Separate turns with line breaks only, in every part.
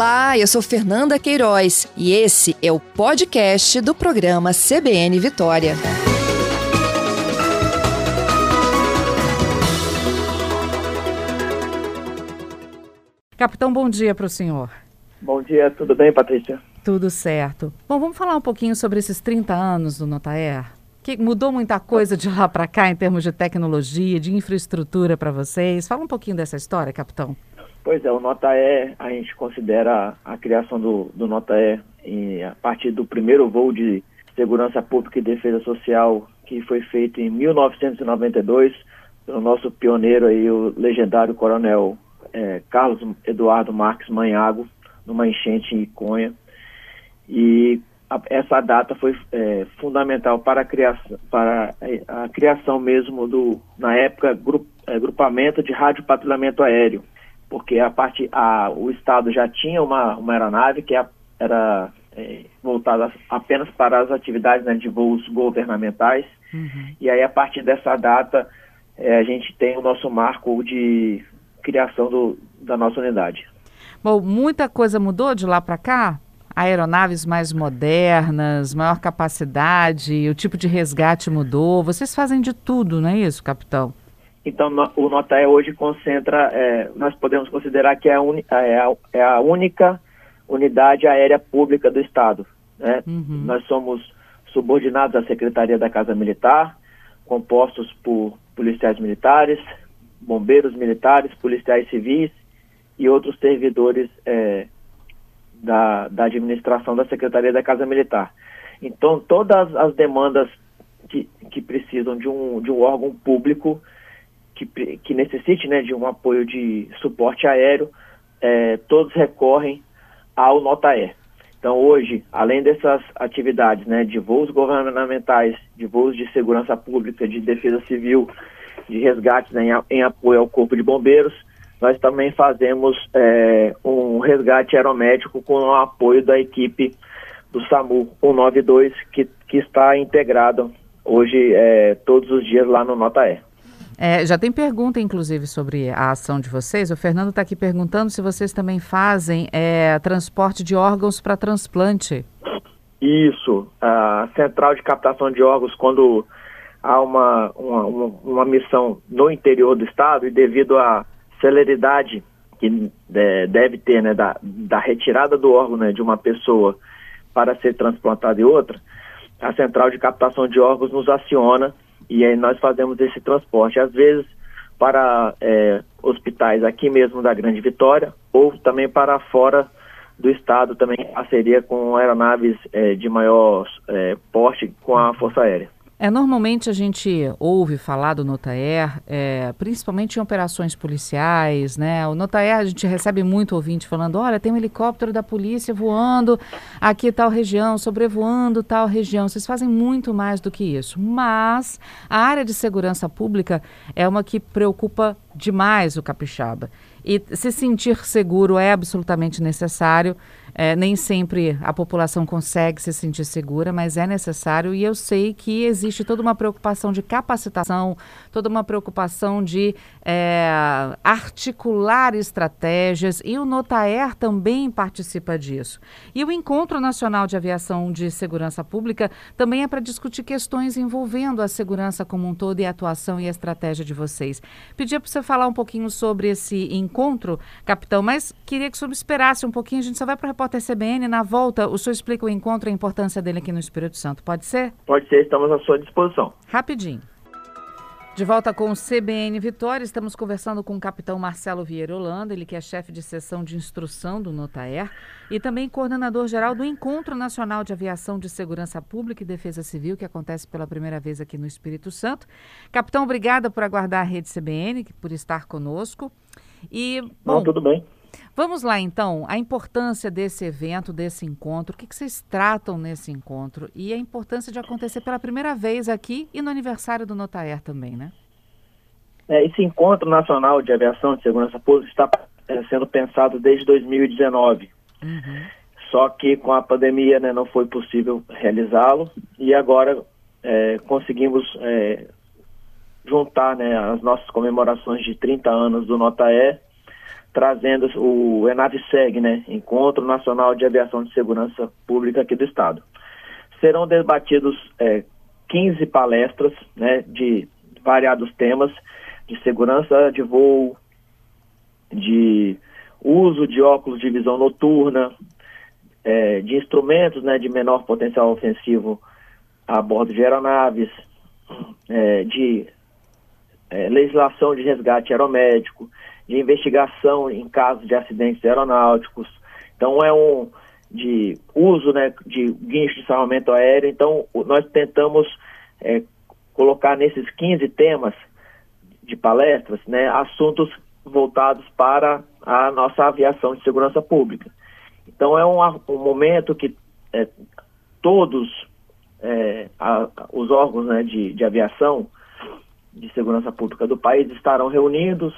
Olá, eu sou Fernanda Queiroz e esse é o podcast do programa CBN Vitória.
Capitão, bom dia para o senhor.
Bom dia, tudo bem, Patrícia?
Tudo certo. Bom, vamos falar um pouquinho sobre esses 30 anos do Notaer? Que mudou muita coisa de lá para cá em termos de tecnologia, de infraestrutura para vocês. Fala um pouquinho dessa história, capitão.
Pois é, o Notaer, a gente considera a criação do, do Notaer a partir do primeiro voo de segurança pública e defesa social que foi feito em 1992 pelo nosso pioneiro aí, o legendário coronel é, Carlos Eduardo Marques Manhago, numa enchente em Iconha. E a, essa data foi é, fundamental para a criação, para a, a, criação mesmo do, na época, grup, é, grupamento de rádio patrulhamento aéreo, porque a parte, a, o Estado já tinha uma, uma aeronave que era é, voltada apenas para as atividades né, de voos governamentais, uhum. e aí a partir dessa data é, a gente tem o nosso marco de criação do, da nossa unidade.
Bom, muita coisa mudou de lá para cá? Aeronaves mais modernas, maior capacidade, o tipo de resgate mudou. Vocês fazem de tudo, não é isso, capitão?
Então, no, o Notae hoje concentra, é, nós podemos considerar que é a, uni, é, a, é a, única unidade aérea pública do Estado. Né? Uhum. Nós somos subordinados à Secretaria da Casa Militar, compostos por policiais militares, bombeiros militares, policiais civis e outros servidores é, da, da administração da Secretaria da Casa Militar. Então, todas as demandas que, que precisam de um, de um órgão público que, que necessite né, de um apoio de suporte aéreo, é, todos recorrem ao NOTAE. Então, hoje, além dessas atividades né, de voos governamentais, de voos de segurança pública, de defesa civil, de resgate né, em, em, apoio ao Corpo de Bombeiros, nós também fazemos é, um resgate aeromédico com o apoio da equipe do SAMU 192, que, que está integrado hoje é, todos os dias lá no Nota E.
É, já tem pergunta, inclusive, sobre a ação de vocês. O Fernando está aqui perguntando se vocês também fazem é, transporte de órgãos para transplante.
Isso. A central de captação de órgãos, quando há uma, uma, uma missão no interior do estado e devido à celeridade que é, deve ter né, da, da retirada do órgão né, de uma pessoa para ser transplantada em outra, a central de captação de órgãos nos aciona e aí nós fazemos esse transporte, às vezes para é, hospitais aqui mesmo da Grande Vitória ou também para fora do estado, também parceria com aeronaves é, de maior é, porte com a Força Aérea.
É, normalmente a gente ouve falar do Notaer, é, principalmente em operações policiais, né? O Notaer, a gente recebe muito ouvinte falando, olha, tem um helicóptero da polícia voando aqui tal região, sobrevoando tal região. Vocês fazem muito mais do que isso. Mas a área de segurança pública é uma que preocupa demais o capixaba. E se sentir seguro é absolutamente necessário. É, nem sempre a população consegue se sentir segura, mas é necessário e eu sei que existe toda uma preocupação de capacitação, toda uma preocupação de é, articular estratégias e o Notaer também participa disso. E o Encontro Nacional de Aviação de Segurança Pública também é para discutir questões envolvendo a segurança como um todo e a atuação e a estratégia de vocês. Pedia para você falar um pouquinho sobre esse encontro, capitão, mas queria que o senhor esperasse um pouquinho, a gente só vai para o repórter CBN. Na volta, o senhor explica o encontro e a importância dele aqui no Espírito Santo. Pode ser?
Pode ser, estamos à sua disposição.
Rapidinho. De volta com o CBN Vitória, estamos conversando com o capitão Marcelo Vieira Holanda, ele que é chefe de seção de instrução do Notaer e também coordenador geral do Encontro Nacional de Aviação de Segurança Pública e Defesa Civil, que acontece pela primeira vez aqui no Espírito Santo. Capitão, obrigada por aguardar a rede CBN, por estar conosco.
E, bom, Não, tudo bem.
Vamos lá, então, a importância desse evento, desse encontro, o que, que vocês tratam nesse encontro e a importância de acontecer pela primeira vez aqui e no aniversário do Notaer também, né?
É, esse Encontro Nacional de Aviação de Segurança Pública está é, sendo pensado desde 2019. Uhum. Só que com a pandemia né, não foi possível realizá-lo e agora é, conseguimos é, juntar né, as nossas comemorações de 30 anos do Notaer trazendo o ENAVSEG, né, Encontro Nacional de Aviação de Segurança Pública aqui do Estado. Serão debatidos é, 15 palestras né, de variados temas, de segurança de voo, de uso de óculos de visão noturna, é, de instrumentos né, de menor potencial ofensivo a bordo de aeronaves, é, de é, legislação de resgate aeromédico, de investigação em casos de acidentes aeronáuticos. Então é um de uso né, de guincho de salvamento aéreo. Então nós tentamos é, colocar nesses 15 temas de palestras né, assuntos voltados para a nossa aviação de segurança pública. Então é um, um momento que é, todos é, a, os órgãos né, de, de aviação de segurança pública do país estarão reunidos,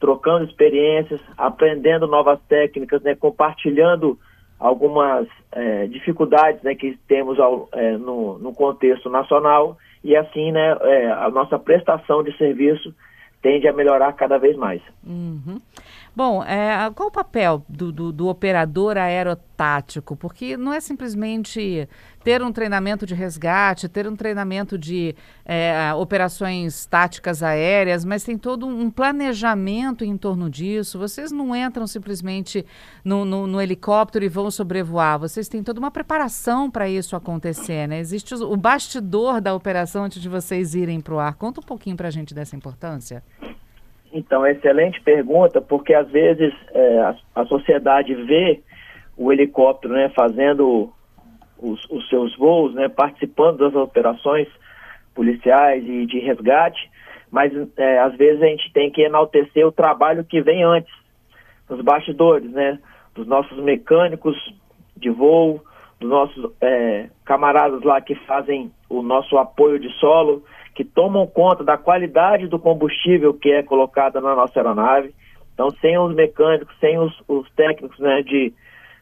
trocando experiências, aprendendo novas técnicas, né, compartilhando algumas é, dificuldades né, que temos ao, é, no, no, contexto nacional e assim né, é, a nossa prestação de serviço tende a melhorar cada vez mais.
Uhum. Bom, é, qual o papel do, do, do, operador aerotático? Porque não é simplesmente ter um treinamento de resgate, ter um treinamento de é, operações táticas aéreas, mas tem todo um planejamento em torno disso. Vocês não entram simplesmente no, no, no helicóptero e vão sobrevoar. Vocês têm toda uma preparação para isso acontecer, né? Existe o bastidor da operação antes de vocês irem para o ar. Conta um pouquinho para a gente dessa importância.
Então, excelente pergunta, porque às vezes é, a, a, sociedade vê o helicóptero né, fazendo os, os, seus voos, né, participando das operações policiais e de resgate, mas é, às vezes a gente tem que enaltecer o trabalho que vem antes, nos bastidores, né, dos nossos mecânicos de voo, dos nossos é, camaradas lá que fazem o nosso apoio de solo, que tomam conta da qualidade do combustível que é colocado na nossa aeronave. Então, sem os mecânicos, sem os, os técnicos né, de,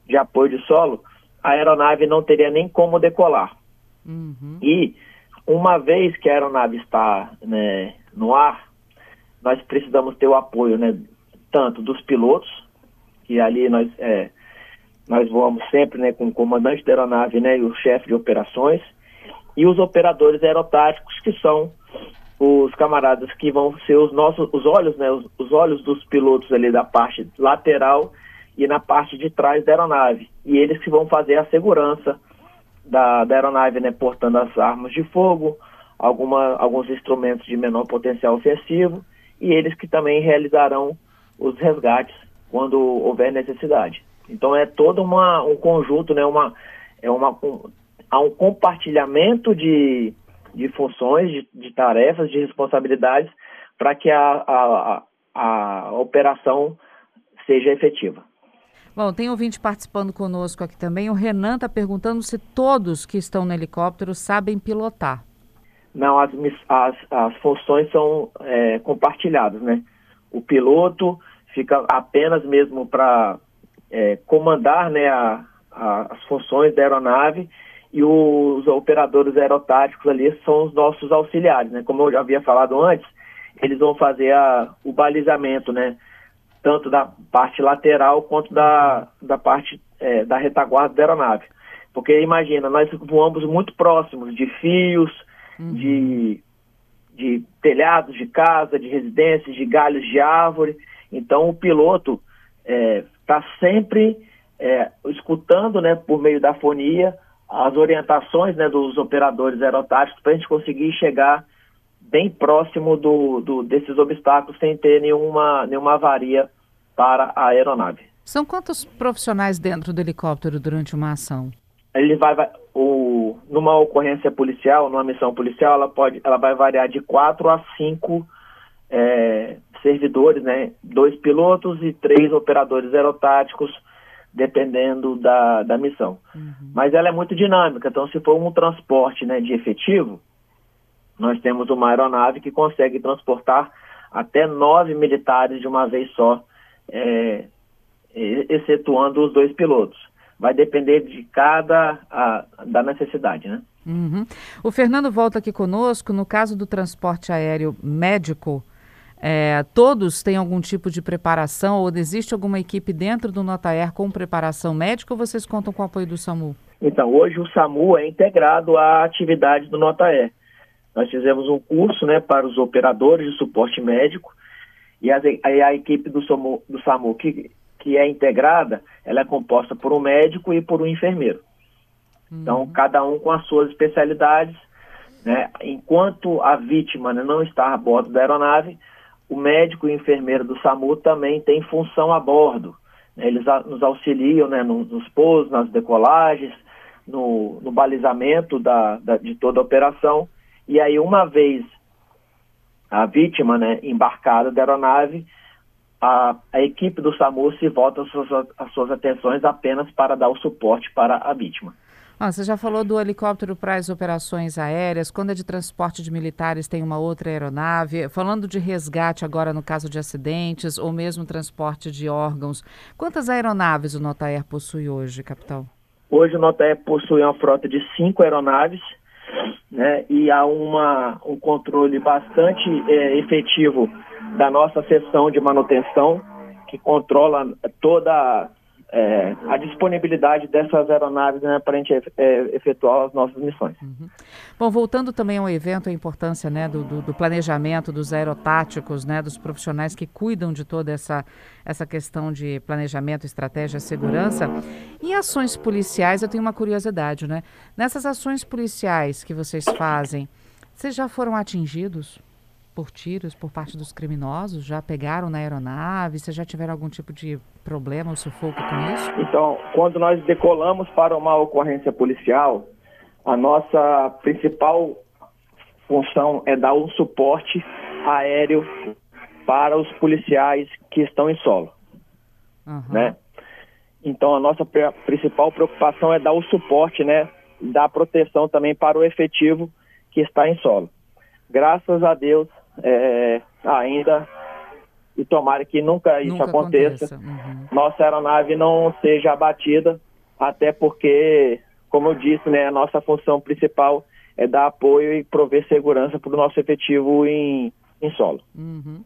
de apoio de solo, a aeronave não teria nem como decolar. Uhum. E, uma vez que a aeronave está né, no ar, nós precisamos ter o apoio né, tanto dos pilotos, que ali nós, é, nós voamos sempre né, com o comandante da aeronave né, e o chefe de operações, e os operadores aerotáticos, que são os camaradas que vão ser os nossos os olhos, né, os, os, olhos dos pilotos ali da parte lateral e na parte de trás da aeronave. E eles que vão fazer a segurança da, da aeronave, né, portando as armas de fogo, alguma, alguns instrumentos de menor potencial ofensivo, e eles que também realizarão os resgates quando houver necessidade. Então é todo uma, um conjunto, né, uma, é uma, um, há um compartilhamento de, de funções, de, de tarefas, de responsabilidades para que a, a, a, a operação seja efetiva.
Bom, tem ouvinte participando conosco aqui também. O Renan está perguntando se todos que estão no helicóptero sabem pilotar.
Não, as, as, as funções são é, compartilhadas, né? O piloto fica apenas mesmo para é, comandar né, a, a, as funções da aeronave e os operadores aerotáticos ali são os nossos auxiliares, né? Como eu já havia falado antes, eles vão fazer a, o balizamento, né? Tanto da parte lateral quanto da, da parte é, da retaguarda da aeronave. Porque imagina, nós voamos muito próximos de fios, uhum. de, de telhados de casa, de residências, de galhos de árvore. Então o piloto está é, sempre é, escutando, né, por meio da fonia, as orientações né, dos operadores aerotáticos para a gente conseguir chegar bem próximo do, do, desses obstáculos sem ter nenhuma, nenhuma avaria para a aeronave.
São quantos profissionais dentro do helicóptero durante uma ação?
Ele vai, vai o, numa ocorrência policial, numa missão policial, ela pode, ela vai variar de quatro a cinco é, servidores, né? Dois pilotos e três operadores aerotáticos dependendo da, da missão. Uhum. Mas ela é muito dinâmica, então se for um transporte né, de efetivo, nós temos uma aeronave que consegue transportar até nove militares de uma vez só, é, excetuando os dois pilotos. Vai depender de cada a, da necessidade, né?
Uhum. O Fernando volta aqui conosco. No caso do transporte aéreo médico, É, todos têm algum tipo de preparação ou existe alguma equipe dentro do Notaer com preparação médica ou vocês contam com o apoio do SAMU?
Então, hoje o SAMU é integrado à atividade do Notaer. Nós fizemos um curso né, para os operadores de suporte médico e a, a, a equipe do SAMU, do SAMU que, que é integrada, ela é composta por um médico e por um enfermeiro. Uhum. Então, cada um com as suas especialidades. Né? Enquanto a vítima né, não está a bordo da aeronave, o médico e o enfermeiro do SAMU também tem função a bordo. Eles nos auxiliam né, nos pousos, nas decolagens, no, no balizamento da, da, de toda a operação. E aí, uma vez a vítima né, embarcada da aeronave, a, a, equipe do SAMU se volta as suas, as suas atenções apenas para dar o suporte para a vítima.
Você já falou do helicóptero para as operações aéreas. Quando é de transporte de militares, tem uma outra aeronave. Falando de resgate agora no caso de acidentes ou mesmo transporte de órgãos. Quantas aeronaves o Notaer possui hoje, capitão?
Hoje o Notaer possui uma frota de cinco aeronaves né, e há uma, um controle bastante é, efetivo da nossa seção de manutenção, que controla toda é, a disponibilidade dessas aeronaves né, para a gente é, efetuar as nossas missões. Uhum.
Bom, voltando também ao evento, a importância né, do, do, do, planejamento, dos aerotáticos, né, dos profissionais que cuidam de toda essa, essa questão de planejamento, estratégia, segurança. Em ações policiais, eu tenho uma curiosidade, né? Nessas ações policiais que vocês fazem, vocês já foram atingidos? Por tiros por parte dos criminosos? Já pegaram na aeronave? Vocês já tiveram algum tipo de problema ou sufoco com isso?
Então, quando nós decolamos para uma ocorrência policial, a nossa principal função é dar um suporte aéreo para os policiais que estão em solo, uhum. né? Então a nossa principal preocupação é dar o suporte, né, dar proteção também para o efetivo que está em solo. Graças a Deus, é, ainda e tomara que nunca isso nunca aconteça. aconteça. Uhum. Nossa aeronave não seja abatida, até porque, como eu disse, né, a nossa função principal é dar apoio e prover segurança para o nosso efetivo em, em solo.
Uhum.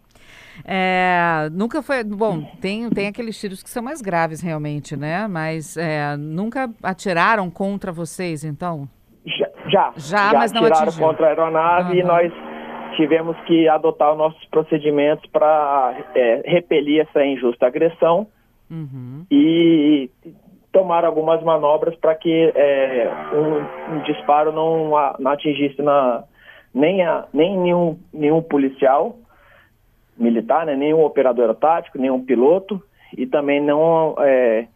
É, nunca foi. Bom, tem, tem aqueles tiros que são mais graves realmente, né? Mas é, nunca atiraram contra vocês, então?
Já, já, já, mas não atiraram atingiu. contra a aeronave uhum. e nós tivemos que adotar os nossos procedimentos para é, repelir essa injusta agressão uhum. e tomar algumas manobras para que é, um, um, disparo não, não atingisse na, nem, a, nem nenhum, nenhum policial militar, né, nenhum operador aerotático, nenhum piloto e também não é,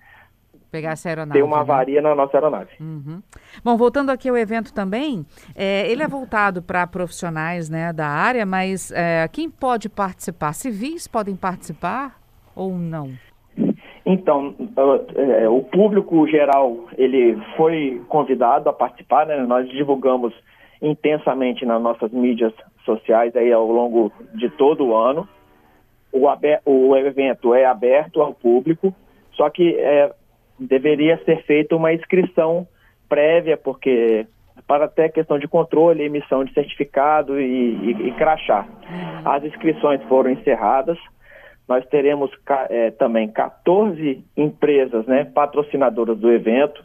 Pegasse a aeronave.
Tem uma né? avaria na nossa aeronave.
Uhum. Bom, voltando aqui ao evento também, é, ele é voltado para profissionais né, da área, mas é, quem pode participar? Civis podem participar ou não?
Então, é, o público geral, ele foi convidado a participar, né? Nós divulgamos intensamente nas nossas mídias sociais aí ao longo de todo o ano. O, o evento é aberto ao público, só que é, deveria ser feita uma inscrição prévia, porque para até questão de controle, emissão de certificado e, e, e crachá. Uhum. As inscrições foram encerradas. Nós teremos é, também 14 empresas né, patrocinadoras do evento.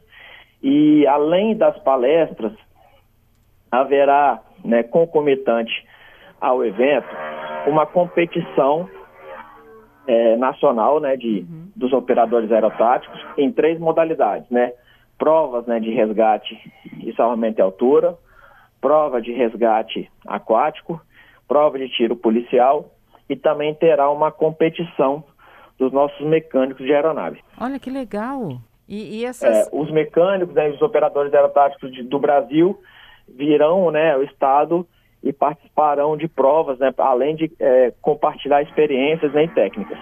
E além das palestras, haverá né, concomitante ao evento uma competição é, nacional né, de, uhum. dos operadores aerotáticos em três modalidades, né? Provas né, de resgate e salvamento em altura, prova de resgate aquático, prova de tiro policial e também terá uma competição dos nossos mecânicos de aeronave.
Olha que legal! E, e essas...
É, os mecânicos, né, os operadores aerotáticos de, do Brasil virão né, ao estado e participarão de provas, né, além de é, compartilhar experiências né, e técnicas.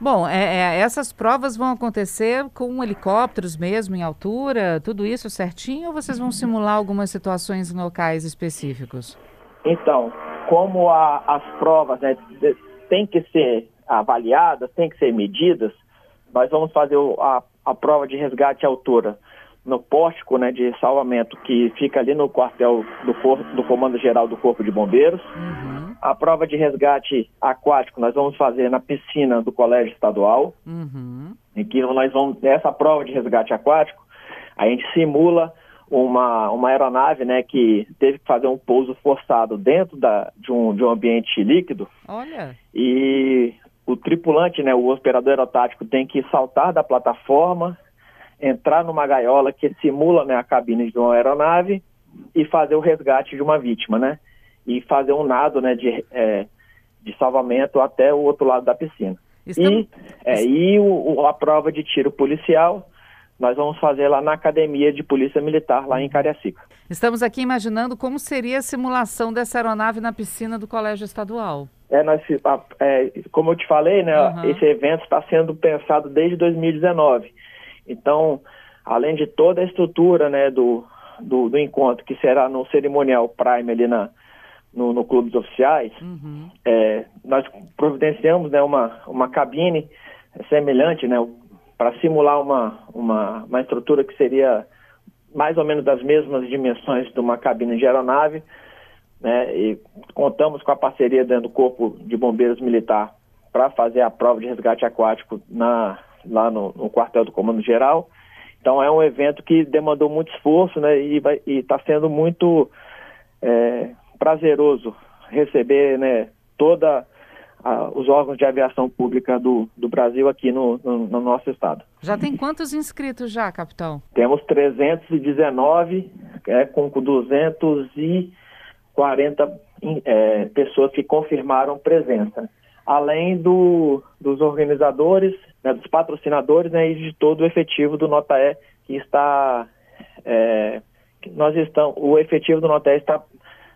Bom, é, é, essas provas vão acontecer com helicópteros mesmo, em altura, tudo isso certinho, ou vocês vão simular algumas situações em locais específicos?
Então, como a, as provas né, têm que ser avaliadas, têm que ser medidas, nós vamos fazer a, a prova de resgate à altura no pórtico né, de salvamento que fica ali no quartel do, do Comando Geral do Corpo de Bombeiros. Uhum. a prova de resgate aquático nós vamos fazer na piscina do Colégio Estadual,
Uhum.
em que nós vamos, nessa prova de resgate aquático, a gente simula uma, uma aeronave né, que teve que fazer um pouso forçado dentro da, de, um, de um ambiente líquido
Olha.
e o tripulante, né, o operador aerotático, tem que saltar da plataforma, entrar numa gaiola que simula né, a cabine de uma aeronave e fazer o resgate de uma vítima, né? E fazer um nado né, de, é, de salvamento até o outro lado da piscina.
Estamos...
E, é, e o, a prova de tiro policial nós vamos fazer lá na Academia de Polícia Militar, lá em Cariacica.
Estamos aqui imaginando como seria a simulação dessa aeronave na piscina do Colégio Estadual.
É, nós, é, como eu te falei, né,
Aham.
esse evento está sendo pensado desde 2019. Então, além de toda a estrutura né, do, do, do encontro, que será no cerimonial Prime ali na, no, no Clube dos Oficiais,
Uhum.
é, nós providenciamos né, uma, uma cabine semelhante né, para simular uma, uma, uma estrutura que seria mais ou menos das mesmas dimensões de uma cabine de aeronave. Né, e contamos com a parceria dentro do Corpo de Bombeiros Militar para fazer a prova de resgate aquático na, lá no, no quartel do Comando Geral. Então é um evento que demandou muito esforço né, e está sendo muito é, prazeroso receber né, toda a- os órgãos de aviação pública do, do Brasil aqui no, no, no nosso estado.
Já tem quantos inscritos já, capitão?
Temos 319 é, com 240 é, pessoas que confirmaram presença, além do, dos organizadores, né, dos patrocinadores né, e de todo o efetivo do Notaé que está é, nós estamos, o efetivo do Notaé está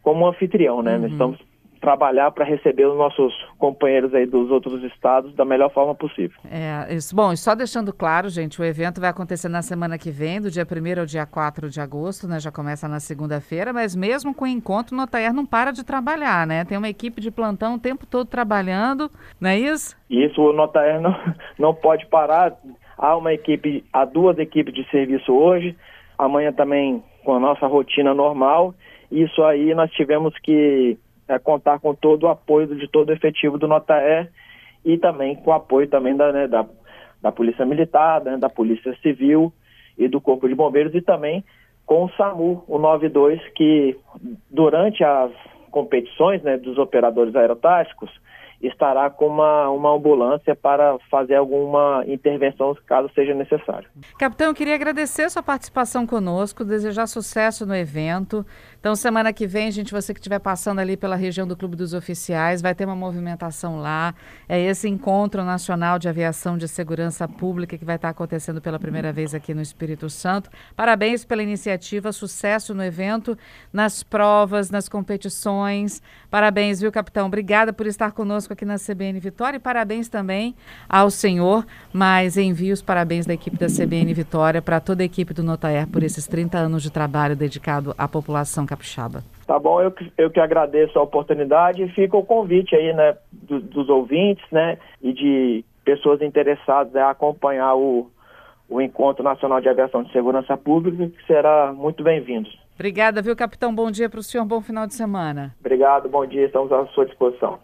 como anfitrião, né? Nós estamos trabalhar para receber os nossos companheiros aí dos outros estados da melhor forma possível.
É, isso, bom, e só deixando claro, gente, o evento vai acontecer na semana que vem, do dia 1 ao dia 4 de agosto, né? Já começa na segunda-feira, mas mesmo com o encontro, o Notaer não para de trabalhar, né? Tem uma equipe de plantão o tempo todo trabalhando, não é isso?
Isso o Notaer não, não pode parar. Há uma equipe, há duas equipes de serviço hoje, amanhã também com a nossa rotina normal. Isso aí nós tivemos que é, contar com todo o apoio de todo o efetivo do Notaer e também com o apoio também da, né, da, da Polícia Militar, né, da Polícia Civil e do Corpo de Bombeiros e também com o SAMU, o 92, que durante as competições né, dos operadores aerotáticos estará com uma, uma ambulância para fazer alguma intervenção caso seja necessário.
Capitão, eu queria agradecer sua participação conosco, desejar sucesso no evento. Então, semana que vem, gente, você que estiver passando ali pela região do Clube dos Oficiais, vai ter uma movimentação lá. É esse encontro nacional de aviação de segurança pública que vai estar acontecendo pela primeira vez aqui no Espírito Santo. Parabéns pela iniciativa, sucesso no evento, nas provas, nas competições. Parabéns, viu, capitão? Obrigada por estar conosco aqui na CBN Vitória e parabéns também ao senhor, mas envio os parabéns da equipe da CBN Vitória para toda a equipe do Notaer por esses 30 anos de trabalho dedicado à população capixaba.
Tá bom, eu, que- eu que agradeço a oportunidade e fica o convite aí, né, do- dos ouvintes, né, e de pessoas interessadas a acompanhar o, o Encontro Nacional de Aviação de Segurança Pública, que será muito bem-vindo.
Obrigada, viu, capitão? Bom dia para o senhor, bom final de semana.
Obrigado, bom dia, estamos à sua disposição.